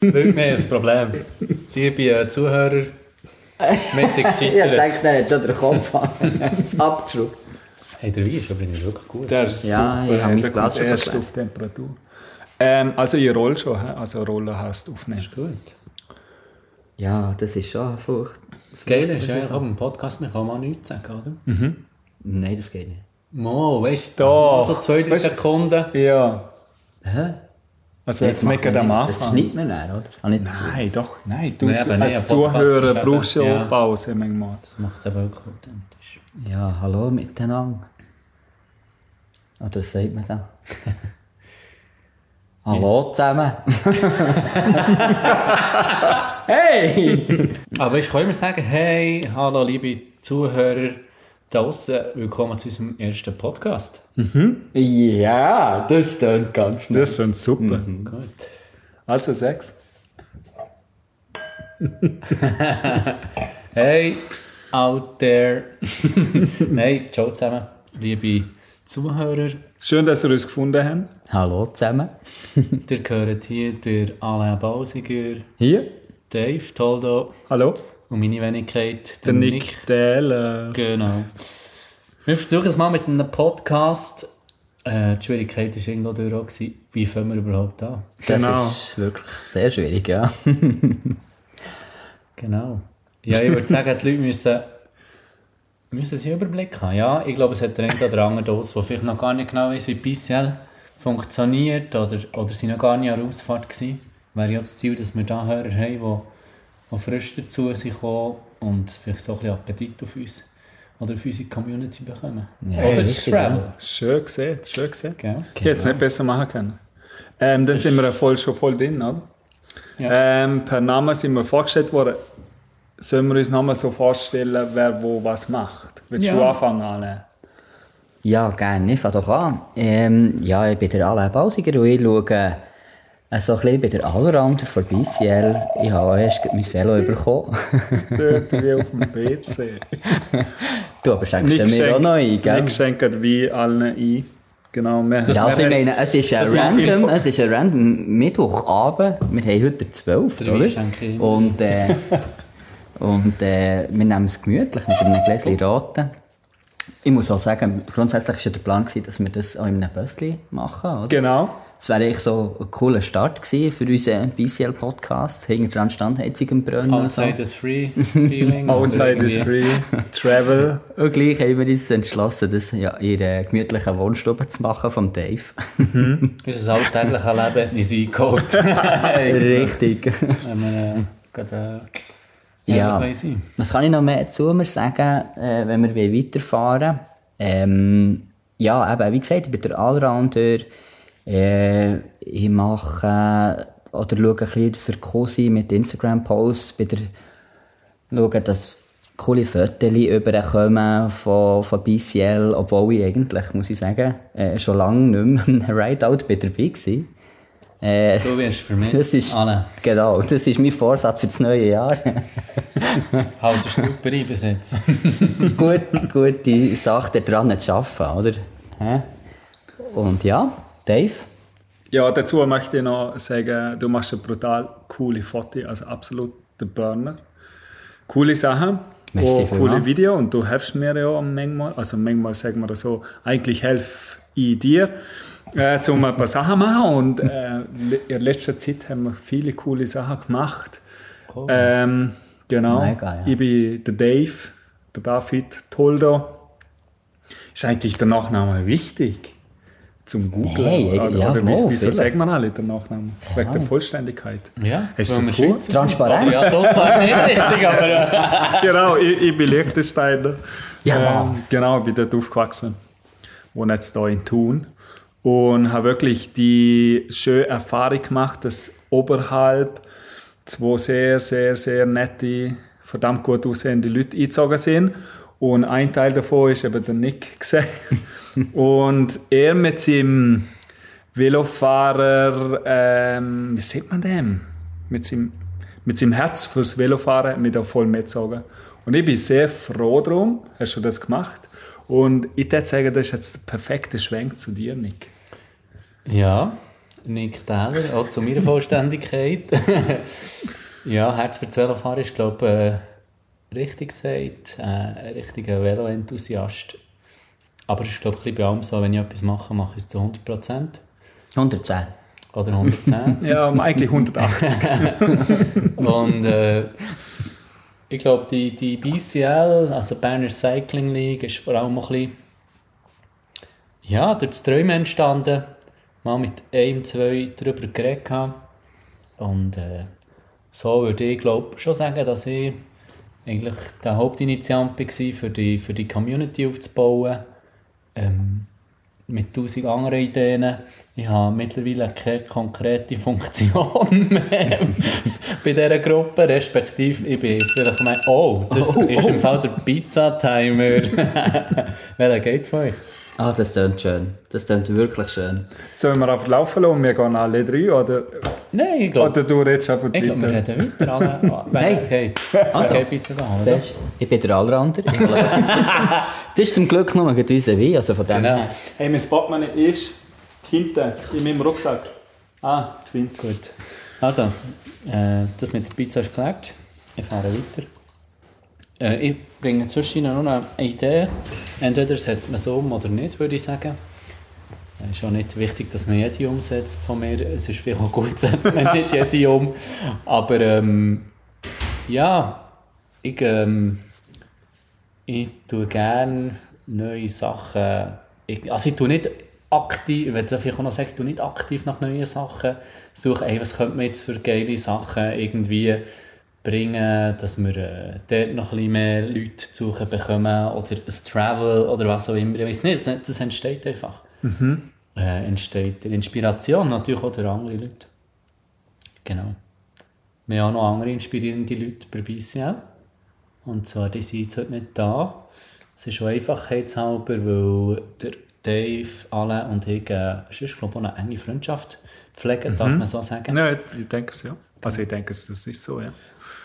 Wirklich mehr ein Problem. Liebe äh, Zuhörer, wir sind Ich gescheitert. denke, der hat schon den Kopf abgeschraubt. Hey, der Wein ist übrigens wirklich gut. Der ist Ja, super. ich habe mein der Glas schon erst auf Temperatur. Ähm, also ihr rollt schon, hä? also Rollen hast du aufnehmen. Ist gut. Ja, das ist schon furcht. Das Geile ist, ja, ich habe im Podcast, man kann mal nichts sagen, oder? Nein, das geht nicht. Mo, weißt du, so zwei, drei Sekunden. Ja. Hä? Also jetzt nicht gerade am nicht. Das schneidet man dann, oder? Ich das Gefühl. Nein, doch, nein. Du, Nein, du aber nein, als Zuhörer brauchst du ja. ja Pause manchmal. Das macht es eben wirklich authentisch. Ja, hallo miteinander. Oder was sagt man da? hallo zusammen. hey! Aber ich kann immer sagen, hey, hallo liebe Zuhörer da draussen, willkommen zu unserem ersten Podcast. Ja, das klingt ganz Das sind super. Gut. Also sechs. Hey, out there. Nein, ciao zusammen, liebe Zuhörer. Schön, dass ihr uns gefunden habt. Hallo zusammen. Ihr gehört hier der Alain Bausiger, Hier? Dave Toldo Hallo. Und meine Wenigkeit, Der Nick Dähler. Genau. Wir versuchen es mal mit einem Podcast. Äh, die Schwierigkeit war irgendwo durch, auch gewesen, wie fangen wir überhaupt an? Das Genau. ist wirklich sehr schwierig, ja. Genau. Ja, ich würde sagen, die Leute müssen, müssen sie Überblick haben. Ja, ich glaube, es hat der eine oder andere Dose, der vielleicht noch gar nicht genau weiß, wie PCL funktioniert oder, oder sie noch gar nicht an der Ausfahrt gewesen. Wäre ja das Ziel, dass wir da Hörer haben, die, die frisch dazu sind gekommen und vielleicht so ein bisschen Appetit auf uns oder auf unsere Community bekommen. Ja, oder das richtig, Travel. Schön gesehen, schön gesehen. Gell? Ich hätte es nicht besser machen können. Ähm, dann sind wir ja voll, schon voll drin, oder? Ja. Ähm, per Name sind wir vorgestellt worden. Sollen wir uns nochmal so vorstellen, wer wo was macht? Willst Ja. du anfangen, Alain? Ja, gerne. Ich fange doch an. Ähm, ja, ich bin der Alain Bausiger und ich schaue so ein bisschen bei der Allrounder von BCL. Ich habe auch erst mein Velo bekommen. Dort wie auf dem PC. du aber schenkst du mir auch noch ein, gell? Nick schenkt wie allen ein. Genau, wir Ja, also ich meine, es ist ein random, es ist ein random Mittwochabend. Wir haben heute den 12. Der oder? Und, äh, und äh, wir nehmen es gemütlich mit einem Gläschen Raten. Ich muss auch sagen, grundsätzlich war ja der Plan, gewesen, dass wir das auch in einem Bössli machen, oder? Genau. Das wäre eigentlich so ein cooler Start gewesen für unseren BCL-Podcast. Hinter dran Standheizung im Brunnen und so. Outside is free Feeling. Outside is free. Travel. Und gleich haben wir uns entschlossen, das ja, in der gemütlichen Wohnstube zu machen von Dave. Unser alltägliches Leben ist eingeholt. Richtig. Wenn wir äh, gerade äh, Ja. Was kann ich noch mehr zu mir sagen, äh, wenn wir weiterfahren ähm, Ja, eben, wie gesagt, ich bin der Allrounder. Äh, ich mache äh, oder schaue ein bisschen für Cosi mit Instagram-Posts. Bei der schaue, dass coole Fotos überkommen von, von BCL, obwohl ich eigentlich, muss ich sagen, äh, schon lange nicht mehr im Rideout bei dabei war. Äh, Du wirst vermisst. das ist, genau, das ist mein Vorsatz für das neue Jahr. Halt dir super ein bis jetzt. gut, gute Sache daran zu arbeiten, oder? Hä? Und ja, Dave? Ja, dazu möchte ich noch sagen, du machst eine brutal coole Foto, also absolut der Burner. Coole Sachen. Merci und coole. Video und du hilfst mir ja manchmal, also manchmal sagen wir das so, eigentlich helfe ich dir, äh, zum ein paar Sachen machen und äh, in letzter Zeit haben wir viele coole Sachen gemacht. Ähm, genau. Mega, ja. Ich bin der Dave, der David Toldo. Ist eigentlich der Nachname wichtig? Zum Googlen? Nein, oder, ja, oder mal, wieso sagt man alle den Nachnamen? Wegen der Vollständigkeit. Ja, Hast du cool? Transparent. Ja, das war nicht richtig, aber... Äh, genau, ich, ich bin Liechtensteiner. Ja, Ähm, was? Genau, ich bin dort aufgewachsen. Wohne jetzt da in Thun. Und habe wirklich die schöne Erfahrung gemacht, dass oberhalb zwei sehr, sehr, sehr nette, verdammt gut aussehende Leute eingezogen sind. Und ein Teil davon ist eben der Nick gesehen. Und er mit seinem Velofahrer, ähm, wie sieht man dem? Mit seinem, mit seinem Herz fürs Velofahren mich da voll mitgezogen. Und ich bin sehr froh drum, hast du das gemacht. Und ich würde sagen, das ist jetzt der perfekte Schwenk zu dir, Nick. ja, Nick Täler, auch zu meiner Vollständigkeit. ja, Herz für Velofahren ist, glaube ich, äh, richtig gesagt, äh, ein richtiger Velo-Enthusiast. Aber es ist, glaube ich, bei allem so, wenn ich etwas mache, mache ich es zu 100%. 110. Oder 110. Ja, eigentlich 180. Und äh, ich glaube, die, die BCL, also Berner Cycling League, ist vor allem ein bisschen ja, durch das Träumen entstanden. Mal mit einem, zwei darüber geredet haben. Und äh, so würde ich glaube schon sagen, dass ich eigentlich der Hauptinitiant war, für die, für die Community aufzubauen. Ähm, mit tausend anderen Ideen. Ich habe mittlerweile keine konkrete Funktion mehr bei dieser Gruppe, respektive ich bin vielleicht mein, oh, das Oh, ist oh. im Fall der Pizza-Timer. Welcher geht von euch? Ah, das klingt schön. Das klingt wirklich schön. Sollen wir auf Laufen lassen und wir gehen alle drei? Oder, Nein, ich glaube, oder du redest einfach ich glaube, wir weiter? reden weiter. Alle, Nein. okay. Also. Okay, Pizza gehen, oder? Siehst ich bin der Allrounder. Ich glaube, das ist zum Glück nur gegen uns wie, also von dem Genau. Hey, mein Portemonnaie ist hinten in meinem Rucksack. Ah, Wind. Gut. Also, äh, das mit der Pizza ist geklärt. Ich fahre weiter. Äh, ich bringe zwischen noch eine Idee. Entweder setzt man es um oder nicht, würde ich sagen. Es ist auch nicht wichtig, dass man jede umsetzt von mir. Es ist vielleicht auch gut, setzt man nicht jede um. Aber ähm, ja, ich, ähm, ich tue gerne neue Sachen. Ich, also ich tue nicht aktiv, ich will vielleicht auch noch sagen, ich tue nicht aktiv nach neuen Sachen suche, ey, was könnte man jetzt für geile Sachen irgendwie bringen, dass wir äh, dort noch ein bisschen mehr Leute zu suchen bekommen oder ein Travel oder was auch immer. Ich weiß nicht, das, das entsteht einfach. Äh, entsteht die Inspiration natürlich auch durch andere Leute. Genau. Wir haben auch noch andere inspirierende Leute bei BCL. Und zwar, die sind jetzt heute nicht da. Es ist auch einfachheitshalber, weil der Dave, Alain und ich äh, sonst, glaube ich, eine enge Freundschaft pflegen, darf man so sagen. Ja, ich denke es ja. Also ich denke das ist so, ja.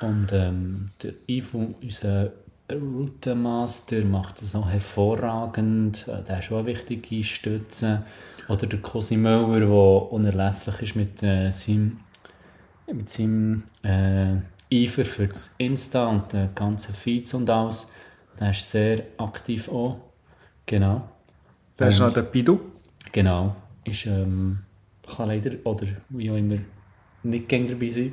Und ähm, der Ivo, unser Routenmaster, macht das auch hervorragend. Äh, Der ist auch eine wichtige Stütze. Oder der Cosi Möller, der unerlässlich ist mit äh, seinem, mit seinem äh, Eifer für das Insta und die ganzen Feeds und alles. Der ist sehr aktiv auch. Genau. Da ist noch der Pidu. Genau. Ist, ähm, kann leider, oder wie auch immer, nicht gern dabei sein.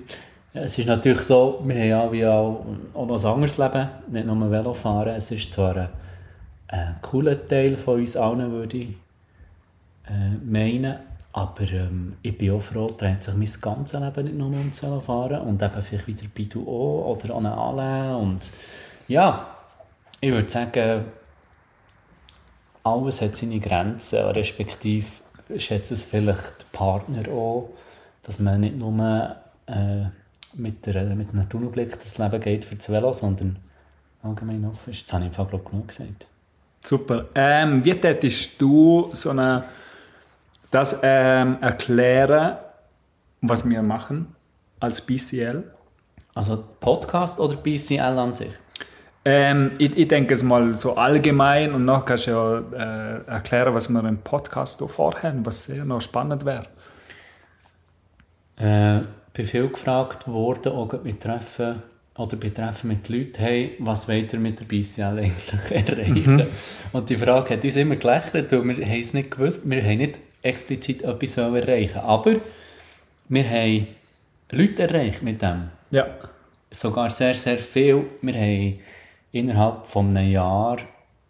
Es ist natürlich so, wir haben ja wie auch, auch noch ein anderes Leben, nicht nur Velofahren. Es ist zwar ein, ein cooler Teil von uns allen, würde ich äh, meinen, aber ähm, ich bin auch froh, dreht sich mein ganzes Leben nicht nur ums Velofahren und eben vielleicht wieder bei du auch oder an Alain und ja, ich würde sagen, alles hat seine Grenzen, respektive schätzt es vielleicht Partner auch, dass man nicht nur äh, mit, der, mit einem Tunnelblick das Leben geht für das Velo, sondern allgemein offen ist. Das habe ich im Fall glaub, genug gesagt. Super. Ähm, wie tätest du so eine, das ähm, erklären, was wir machen als BCL? Also Podcast oder BCL an sich? Ähm, ich, ich denke es mal so allgemein und noch kannst du ja äh, erklären, was wir im Podcast vorhaben, was sehr noch spannend wäre. Äh, bin viel gefragt worden, auch mit Treffen oder bei Treffen mit Leuten, hey, was wollt ihr mit der BCL eigentlich erreichen? Und die Frage hat uns immer gelächelt, weil wir haben es nicht gewusst, wir haben nicht explizit etwas erreichen aber wir haben Leute erreicht mit dem. Ja. Sogar sehr, sehr viel. Wir haben innerhalb von einem Jahr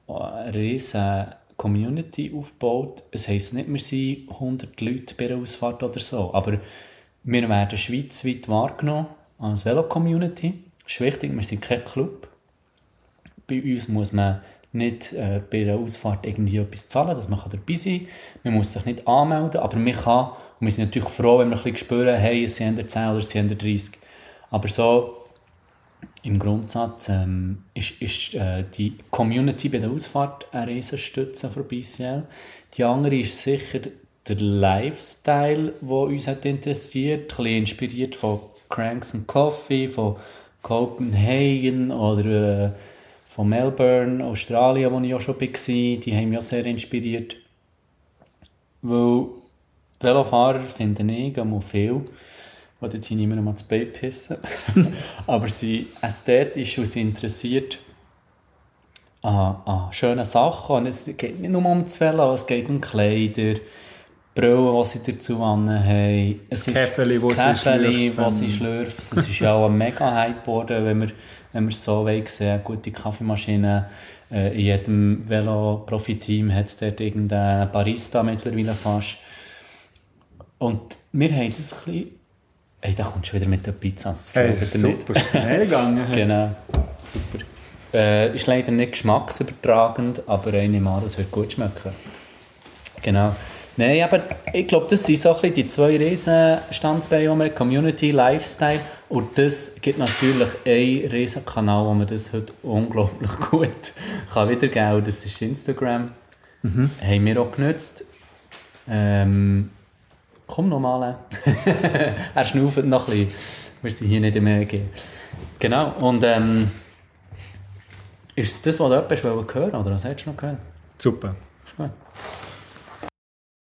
eine riesige Community aufgebaut. Es heisst nicht, wir sind 100 Leute bei einer Ausfahrt oder so, aber wir werden schweizweit wahrgenommen als Velo-Community. Das ist wichtig, wir sind kein Club. Bei uns muss man nicht äh, bei einer Ausfahrt irgendwie etwas zahlen, dass man dabei sein kann. Man muss sich nicht anmelden, aber man kann, und wir sind natürlich froh, wenn wir ein bisschen spüren, hey, es sind eher 10 oder es sind eher 30. Aber so im Grundsatz ähm, ist, ist äh, die Community bei der Ausfahrt eine riesen Stütze für BCL. Die andere ist sicher der Lifestyle, der uns hat interessiert, ein bisschen inspiriert von Cranks and Coffee, von Copenhagen oder äh, von Melbourne, Australien, wo ich auch schon war. Die haben mich auch sehr inspiriert. Weil Velofahrer finde ich einmal viel, die jetzt hier niemandem ans Bein pissen. Aber sie ästhetisch und sie interessiert an, an schönen Sachen. Und es geht nicht nur um das Velo, es geht um Kleider, Brillen, die sie dazu haben. Es Das Käferli, ist wo das sie Käferli, schlürfen. wo sie schlürfen. Das ist ja auch ein mega Hype geworden, wenn wir, wenn wir es so wollen sehen. Gute Kaffeemaschine. Äh, in jedem Velo-Profi-Team hat es dort irgendeinen Barista mittlerweile fast. Und wir haben das ein bisschen... Ey, da kommst du wieder mit der Pizza. Das Hey, schaut ihr nicht. super schnell gegangen. Genau, super. Äh, ist leider nicht geschmacksübertragend, aber ich nehme an, das wird gut schmecken. Genau. Nein, aber ich glaube, das sind so ein bisschen die zwei riesen Standbeine, die wir Community, Lifestyle. Und das gibt natürlich einen riesen Kanal, wo man das heute unglaublich gut kann wiedergeben kann. Das ist Instagram. Haben wir auch genutzt. Ähm, komm noch mal. er schnauft noch ein bisschen. Wir sind hier nicht mehr gehen. Genau. Und ähm, ist das, was du etwas hören oder was hättest du noch gehört? Super. Gut.